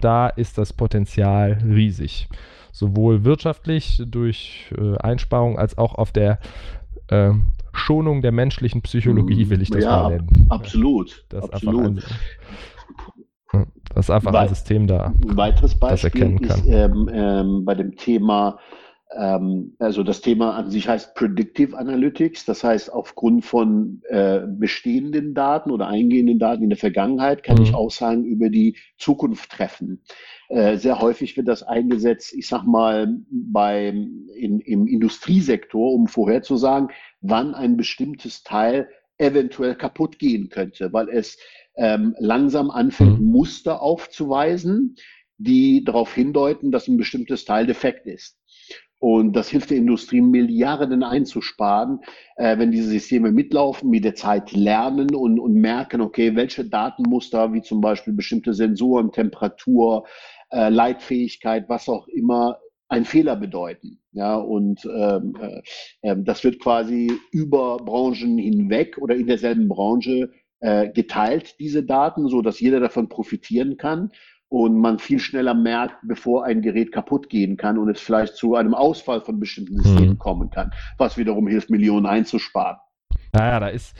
da ist das Potenzial riesig. Sowohl wirtschaftlich durch äh, Einsparung als auch auf der äh, Schonung der menschlichen Psychologie, will ich das ja, mal nennen. Absolut. Das absolut. Ein, das ist einfach ein System da. Ein weiteres Beispiel ist ähm, ähm, bei dem Thema ähm, also das Thema an sich heißt Predictive Analytics. Das heißt, aufgrund von äh, bestehenden Daten oder eingehenden Daten in der Vergangenheit kann mhm. ich Aussagen über die Zukunft treffen. Äh, sehr häufig wird das eingesetzt, ich sag mal, beim, in, im Industriesektor, um vorherzusagen, wann ein bestimmtes Teil eventuell kaputt gehen könnte, weil es ähm, langsam anfängt, mhm. Muster aufzuweisen, die darauf hindeuten, dass ein bestimmtes Teil defekt ist. Und das hilft der Industrie, Milliarden einzusparen, äh, wenn diese Systeme mitlaufen, mit der Zeit lernen und, und merken, okay, welche Datenmuster, wie zum Beispiel bestimmte Sensoren, Temperatur, äh, Leitfähigkeit, was auch immer, einen Fehler bedeuten. Ja, und ähm, äh, ähm, das wird quasi über Branchen hinweg oder in derselben Branche äh, geteilt, diese Daten, so dass jeder davon profitieren kann und man viel schneller merkt, bevor ein Gerät kaputt gehen kann und es vielleicht zu einem Ausfall von bestimmten Systemen mhm. kommen kann, was wiederum hilft, Millionen einzusparen. Naja, da ist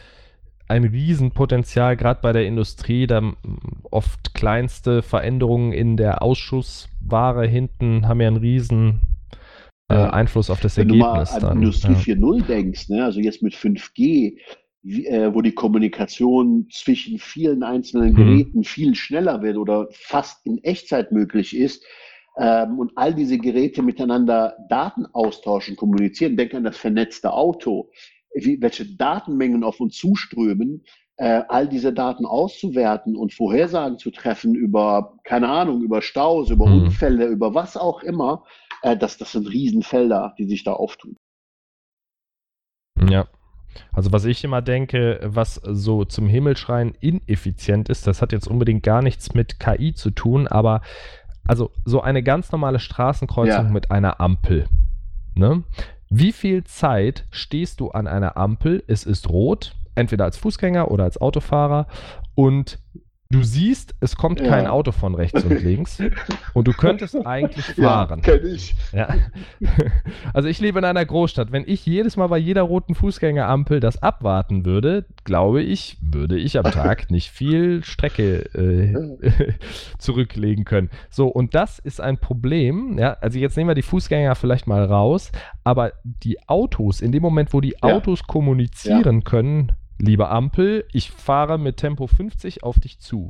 ein Riesenpotenzial, gerade bei der Industrie, da oft kleinste Veränderungen in der Ausschussware hinten haben ja einen riesen äh, Einfluss auf das Wenn Ergebnis. Wenn du mal an dann, Industrie ja. 4.0 denkst, ne, also jetzt mit 5G, wie, äh, wo die Kommunikation zwischen vielen einzelnen mhm. Geräten mhm. viel schneller wird oder fast in Echtzeit möglich ist, ähm, und all diese Geräte miteinander Daten austauschen, kommunizieren, denk an das vernetzte Auto, wie, welche Datenmengen auf uns zuströmen, äh, all diese Daten auszuwerten und Vorhersagen zu treffen über, keine Ahnung, über Staus, über mhm. Unfälle, über was auch immer, äh, das, das sind Riesenfelder, die sich da auftun. Ja, also was ich immer denke, was so zum Himmelschreien ineffizient ist, das hat jetzt unbedingt gar nichts mit KI zu tun, aber also so eine ganz normale Straßenkreuzung ja. mit einer Ampel. Ne? Wie viel Zeit stehst du an einer Ampel? Es ist rot, entweder als Fußgänger oder als Autofahrer und Du siehst, es kommt ja. kein Auto von rechts und links und du könntest [LAUGHS] eigentlich fahren. Ja, kenn ich. Ja. [LAUGHS] Also ich lebe in einer Großstadt. Wenn ich jedes Mal bei jeder roten Fußgängerampel das abwarten würde, glaube ich, würde ich am Tag [LAUGHS] nicht viel Strecke äh, zurücklegen können. So, und das ist ein Problem. Ja, also jetzt nehmen wir die Fußgänger vielleicht mal raus, aber die Autos, in dem Moment, wo die Autos kommunizieren können, liebe Ampel, ich fahre mit Tempo 50 auf dich zu.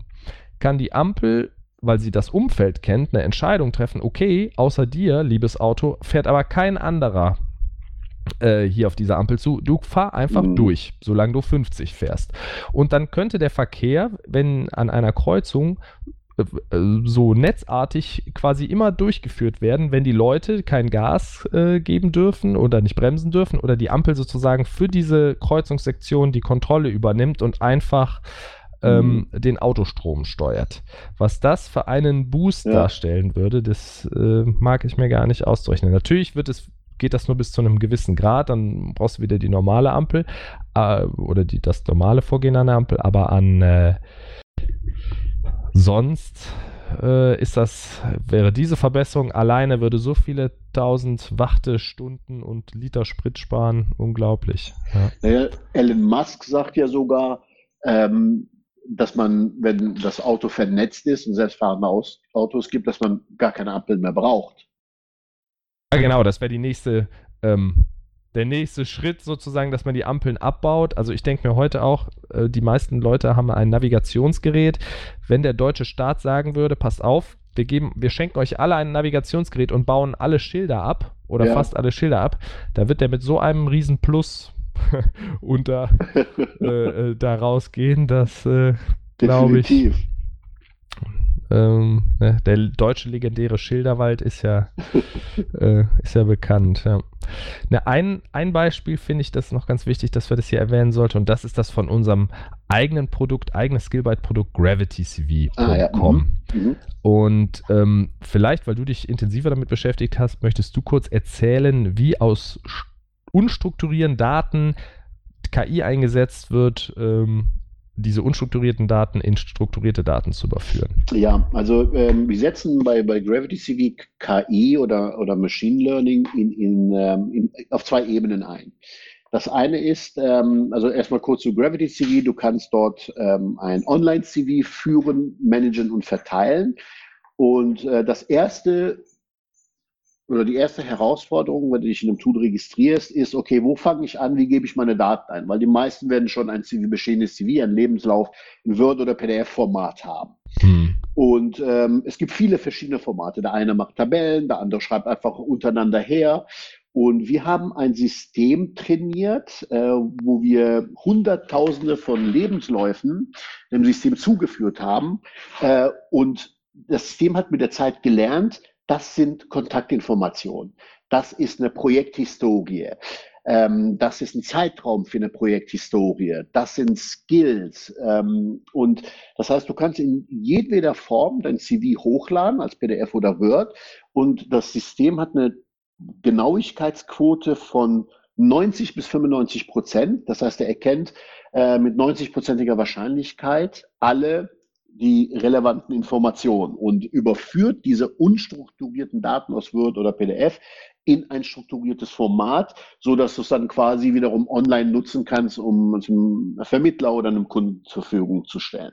Kann die Ampel, weil sie das Umfeld kennt, eine Entscheidung treffen, okay, außer dir, liebes Auto, fährt aber kein anderer äh, hier auf dieser Ampel zu. Du fahr einfach mhm. durch, solange du 50 fährst. Und dann könnte der Verkehr, wenn an einer Kreuzung so netzartig quasi immer durchgeführt werden, wenn die Leute kein Gas äh, geben dürfen oder nicht bremsen dürfen oder die Ampel sozusagen für diese Kreuzungssektion die Kontrolle übernimmt und einfach ähm, mhm. den Autostrom steuert. Was das für einen Boost ja. darstellen würde, das äh, mag ich mir gar nicht auszurechnen. Natürlich wird es geht das nur bis zu einem gewissen Grad, dann brauchst du wieder die normale Ampel äh, oder die, das normale Vorgehen an der Ampel, aber an äh, Sonst äh, ist das, wäre diese Verbesserung alleine, würde so viele tausend Wartestunden und Liter Sprit sparen. Unglaublich. Ja. Naja, Elon Musk sagt ja sogar, ähm, dass man, wenn das Auto vernetzt ist und selbstfahrende Autos gibt, dass man gar keine Ampel mehr braucht. Ja, genau, das wäre die nächste ähm, der nächste Schritt sozusagen, dass man die Ampeln abbaut. Also ich denke mir heute auch, äh, die meisten Leute haben ein Navigationsgerät. Wenn der deutsche Staat sagen würde, passt auf, wir geben, wir schenken euch alle ein Navigationsgerät und bauen alle Schilder ab oder ja. fast alle Schilder ab, da wird der mit so einem riesen Plus [LAUGHS] unter [LAUGHS] äh, äh, da rausgehen, dass äh, glaube ich ähm, ne, der deutsche legendäre Schilderwald ist ja, [LAUGHS] äh, ist ja bekannt. Ja. Ne, ein, ein Beispiel finde ich, das ist noch ganz wichtig, dass wir das hier erwähnen sollten, und das ist das von unserem eigenen Produkt, eigenes Skillbyte-Produkt gravitycv.com. Ah, ja. mhm. Mhm. Und ähm, vielleicht, weil du dich intensiver damit beschäftigt hast, möchtest du kurz erzählen, wie aus unstrukturierten Daten KI eingesetzt wird, ähm, diese unstrukturierten Daten in strukturierte Daten zu überführen? Ja, also ähm, wir setzen bei, bei Gravity CV KI oder, oder Machine Learning in, in, ähm, in, auf zwei Ebenen ein. Das eine ist, ähm, also erstmal kurz zu Gravity CV, du kannst dort ähm, ein Online-CV führen, managen und verteilen. Und äh, das erste oder die erste Herausforderung, wenn du dich in einem Tool registrierst, ist, okay, wo fange ich an, wie gebe ich meine Daten ein? Weil die meisten werden schon ein CV, bestehendes CV, einen Lebenslauf in Word- oder PDF-Format haben. Hm. Und ähm, es gibt viele verschiedene Formate. Der eine macht Tabellen, der andere schreibt einfach untereinander her. Und wir haben ein System trainiert, äh, wo wir Hunderttausende von Lebensläufen dem System zugeführt haben. Äh, und das System hat mit der Zeit gelernt, das sind Kontaktinformationen. Das ist eine Projekthistorie. Ähm, das ist ein Zeitraum für eine Projekthistorie. Das sind Skills. Ähm, und das heißt, du kannst in jedweder Form dein CV hochladen als PDF oder Word. Und das System hat eine Genauigkeitsquote von 90 bis 95 Prozent. Das heißt, er erkennt äh, mit 90-prozentiger Wahrscheinlichkeit alle die relevanten Informationen und überführt diese unstrukturierten Daten aus Word oder PDF in ein strukturiertes Format, so dass du es dann quasi wiederum online nutzen kannst, um es einem Vermittler oder einem Kunden zur Verfügung zu stellen.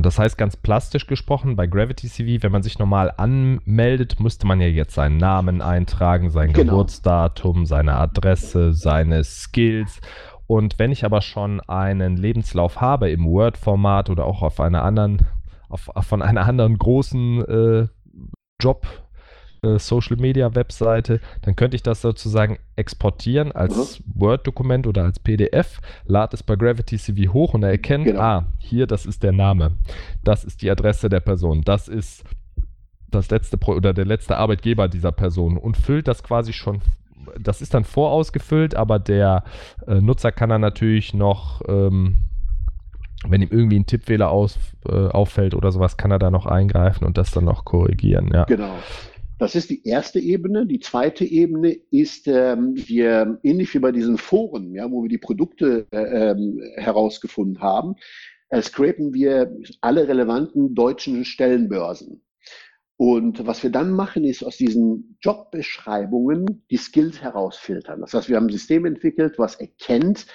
Das heißt ganz plastisch gesprochen, bei Gravity CV, wenn man sich normal anmeldet, müsste man ja jetzt seinen Namen eintragen, sein genau. Geburtsdatum, seine Adresse, seine Skills. Und wenn ich aber schon einen Lebenslauf habe im Word-Format oder auch auf einer anderen, auf, von einer anderen großen äh, Job, äh, Social Media Webseite, dann könnte ich das sozusagen exportieren als mhm. Word-Dokument oder als PDF, lade es bei Gravity CV hoch und er erkennt, genau. ah, hier, das ist der Name, das ist die Adresse der Person, das ist das letzte Pro oder der letzte Arbeitgeber dieser Person und füllt das quasi schon. Das ist dann vorausgefüllt, aber der äh, Nutzer kann dann natürlich noch ähm, wenn ihm irgendwie ein Tippfehler aus, äh, auffällt oder sowas, kann er da noch eingreifen und das dann noch korrigieren. Ja. Genau. Das ist die erste Ebene. Die zweite Ebene ist, ähm, wir, ähnlich wie bei diesen Foren, ja, wo wir die Produkte äh, ähm, herausgefunden haben, äh, scrapen wir alle relevanten deutschen Stellenbörsen. Und was wir dann machen, ist aus diesen Jobbeschreibungen die Skills herausfiltern. Das heißt, wir haben ein System entwickelt, was erkennt,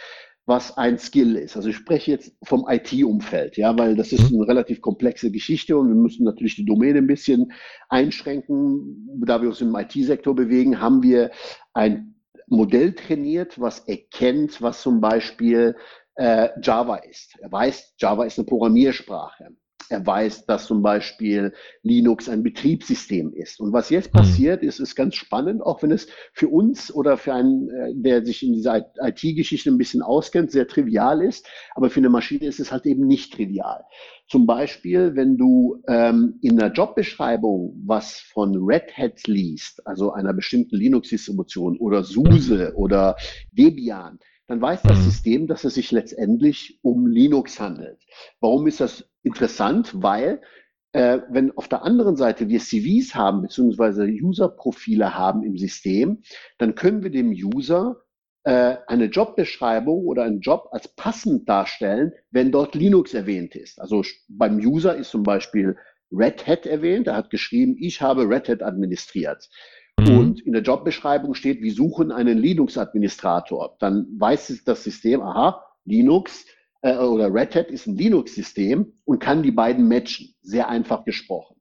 was ein Skill ist. Also ich spreche jetzt vom IT-Umfeld, ja, weil das ist mhm. eine relativ komplexe Geschichte und wir müssen natürlich die Domäne ein bisschen einschränken. Da wir uns im IT-Sektor bewegen, haben wir ein Modell trainiert, was erkennt, was zum Beispiel äh, Java ist. Er weiß, Java ist eine Programmiersprache. Er weiß, dass zum Beispiel Linux ein Betriebssystem ist. Und was jetzt mhm. passiert, ist, ist ganz spannend, auch wenn es für uns oder für einen, äh, der sich in dieser IT-Geschichte ein bisschen auskennt, sehr trivial ist. Aber für eine Maschine ist es halt eben nicht trivial. Zum Beispiel, wenn du ähm, in der Jobbeschreibung was von Red Hat liest, also einer bestimmten Linux-Distribution oder SUSE oder Debian, dann weiß das mhm. System, dass es sich letztendlich um Linux handelt. Warum ist das interessant? Weil äh, wenn auf der anderen Seite wir CVs haben, beziehungsweise User-Profile haben im System, dann können wir dem User äh, eine Jobbeschreibung oder einen Job als passend darstellen, wenn dort Linux erwähnt ist. Also beim User ist zum Beispiel Red Hat erwähnt. Er hat geschrieben, ich habe Red Hat administriert. Mhm. Und in der Jobbeschreibung steht, wir suchen einen Linux-Administrator. Dann weiß das System, aha, Linux äh, oder Red Hat ist ein Linux-System und kann die beiden matchen. Sehr einfach gesprochen.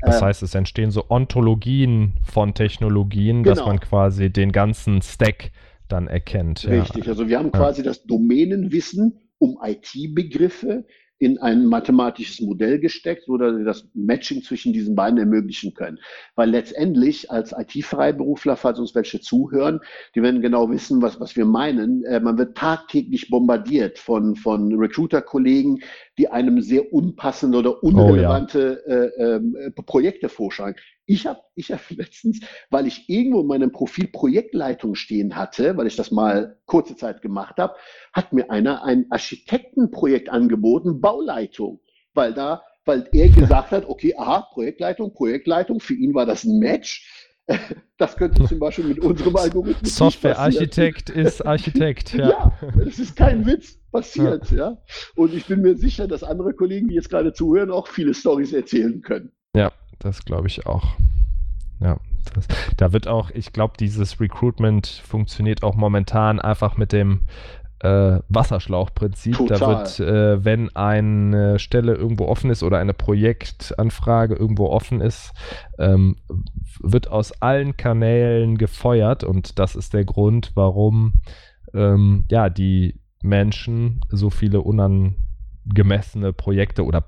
Das äh, heißt, es entstehen so Ontologien von Technologien, genau. dass man quasi den ganzen Stack dann erkennt. Richtig, ja. also wir haben quasi ja. das Domänenwissen um IT-Begriffe, in ein mathematisches Modell gesteckt, so dass wir das Matching zwischen diesen beiden ermöglichen können. Weil letztendlich als IT-Freiberufler, falls uns welche zuhören, die werden genau wissen, was, was wir meinen. Äh, man wird tagtäglich bombardiert von, von Recruiter-Kollegen, die einem sehr unpassende oder unrelevante oh, ja. äh, äh, Projekte vorschlagen. Ich habe ich hab [LAUGHS] letztens, weil ich irgendwo in meinem Profil Projektleitung stehen hatte, weil ich das mal kurze Zeit gemacht habe, hat mir einer ein Architektenprojekt angeboten, Bauleitung, weil da, weil er [LAUGHS] gesagt hat, okay, aha, Projektleitung, Projektleitung, für ihn war das ein Match. [LAUGHS] Das könnte zum Beispiel mit unserem Algorithmus. Software-Architekt ist Architekt, ja. ja, das ist kein Witz passiert, ja. ja. Und ich bin mir sicher, dass andere Kollegen, die jetzt gerade zuhören, auch viele Stories erzählen können. Das glaube ich auch. Ja, das, da wird auch, ich glaube, dieses Recruitment funktioniert auch momentan einfach mit dem äh, Wasserschlauchprinzip. Total. Da wird, äh, wenn eine Stelle irgendwo offen ist oder eine Projektanfrage irgendwo offen ist, ähm, wird aus allen Kanälen gefeuert und das ist der Grund, warum ähm, ja die Menschen so viele unangemessene Projekte oder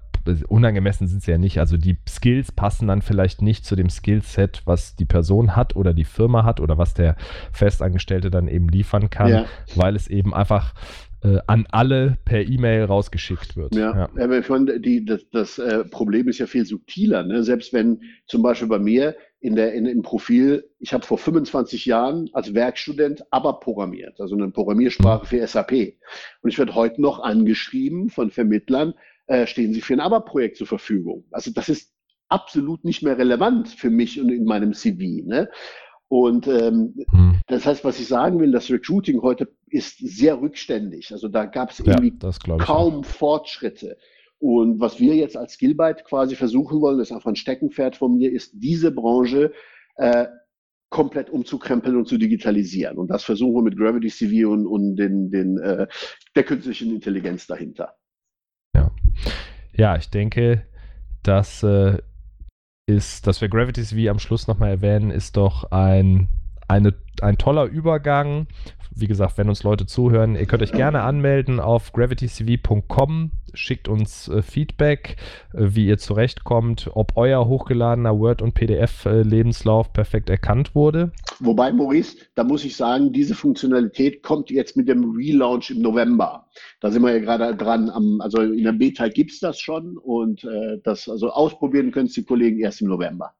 unangemessen sind sie ja nicht. Also die Skills passen dann vielleicht nicht zu dem Skillset, was die Person hat oder die Firma hat oder was der Festangestellte dann eben liefern kann, ja. weil es eben einfach äh, an alle per E-Mail rausgeschickt wird. Ja, ja. ich meine, die, das, das äh, Problem ist ja viel subtiler. Ne? Selbst wenn zum Beispiel bei mir in der, in, im Profil, ich habe vor 25 Jahren als Werkstudent ABAP programmiert, also eine Programmiersprache für SAP. Und ich werde heute noch angeschrieben von Vermittlern, äh, stehen Sie für ein ABAP-Projekt zur Verfügung. Also das ist absolut nicht mehr relevant für mich und in meinem CV. Ne? Und ähm, hm. das heißt, was ich sagen will, das Recruiting heute ist sehr rückständig. Also da gab es irgendwie ja, kaum Fortschritte. Und was wir jetzt als Skillbyte quasi versuchen wollen, das ist einfach ein Steckenpferd von mir, ist diese Branche äh, komplett umzukrempeln und zu digitalisieren. Und das versuchen wir mit Gravity CV und, und den, den, äh, der künstlichen Intelligenz dahinter. Ja, ich denke, dass äh, ist, dass wir Gravity CV am Schluss nochmal erwähnen, ist doch ein, eine, ein toller Übergang wie gesagt, wenn uns Leute zuhören, ihr könnt euch gerne anmelden auf gravitycv.com, schickt uns äh, Feedback, äh, wie ihr zurechtkommt, ob euer hochgeladener Word- und PDF-Lebenslauf perfekt erkannt wurde. Wobei, Maurice, da muss ich sagen, diese Funktionalität kommt jetzt mit dem Relaunch im November. Da sind wir ja gerade dran. Am, also in der Beta gibt es das schon und äh, das also ausprobieren können die Kollegen erst im November.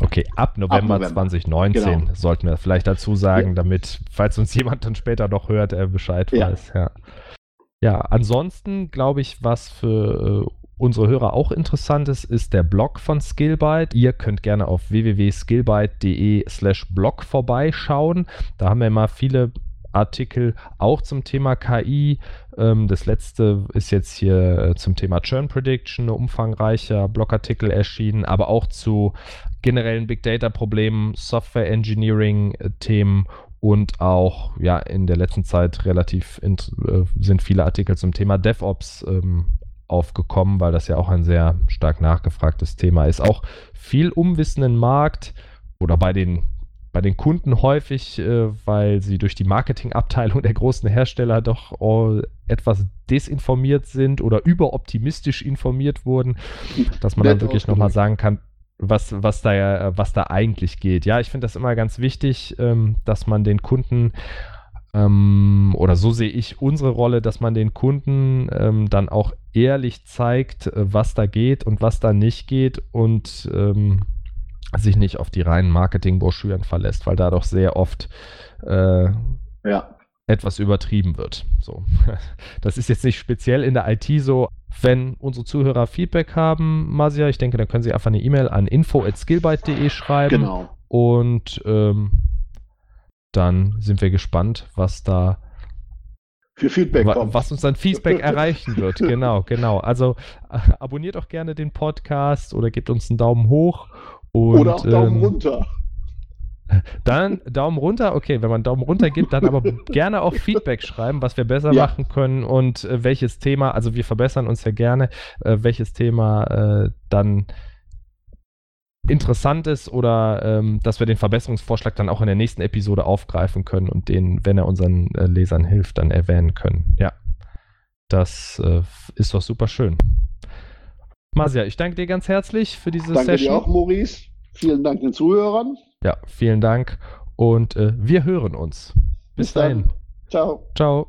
Okay, ab November, ab November. 2019 genau. sollten wir vielleicht dazu sagen, ja. damit, falls uns jemand dann später noch hört, er Bescheid ja. weiß. Ja, ja ansonsten glaube ich, was für äh, unsere Hörer auch interessant ist, ist der Blog von Skillbyte. Ihr könnt gerne auf www.skillbyte.de slash blog vorbeischauen. Da haben wir immer viele Artikel auch zum Thema KI. Ähm, das letzte ist jetzt hier äh, zum Thema Churn Prediction, ein umfangreicher Blogartikel erschienen, aber auch zu generellen Big Data Problemen, Software Engineering äh, Themen und auch ja in der letzten Zeit relativ äh, sind viele Artikel zum Thema DevOps ähm, aufgekommen, weil das ja auch ein sehr stark nachgefragtes Thema ist. Auch viel Umwissen im Markt oder bei den bei den Kunden häufig, äh, weil sie durch die Marketingabteilung [LAUGHS] der großen Hersteller doch oh, etwas desinformiert sind oder überoptimistisch informiert wurden, dass man dann wirklich nochmal sagen kann, was, was, da, was da eigentlich geht. Ja, ich finde das immer ganz wichtig, ähm, dass man den Kunden ähm, oder so sehe ich unsere Rolle, dass man den Kunden ähm, dann auch ehrlich zeigt, äh, was da geht und was da nicht geht und ähm, sich nicht auf die reinen Marketingbroschüren verlässt, weil da doch sehr oft äh, ja. etwas übertrieben wird. So. [LAUGHS] Das ist jetzt nicht speziell in der IT so. Wenn unsere Zuhörer Feedback haben, Masia, ich denke, dann können sie einfach eine E-Mail an info.skillbyte.de schreiben. Genau. Und ähm, dann sind wir gespannt, was da für Feedback kommt. Was uns dann Feedback erreichen wird. [LAUGHS] Genau, genau. Also äh, abonniert auch gerne den Podcast oder gebt uns einen Daumen hoch und, Oder auch Daumen ähm, runter. Dann Daumen runter, okay, wenn man Daumen runter gibt, dann aber [LAUGHS] gerne auch Feedback schreiben, was wir besser ja. machen können und äh, welches Thema, also wir verbessern uns ja gerne, äh, welches Thema äh, dann interessant ist oder ähm, dass wir den Verbesserungsvorschlag dann auch in der nächsten Episode aufgreifen können und den, wenn er unseren äh, Lesern hilft, dann erwähnen können. Ja, das äh, ist doch super schön. Masia, ich danke dir ganz herzlich für diese danke Session. Danke dir auch, Maurice. Vielen Dank den Zuhörern. Ja, vielen Dank und äh, wir hören uns. Bis, Bis dahin. Ciao. Ciao.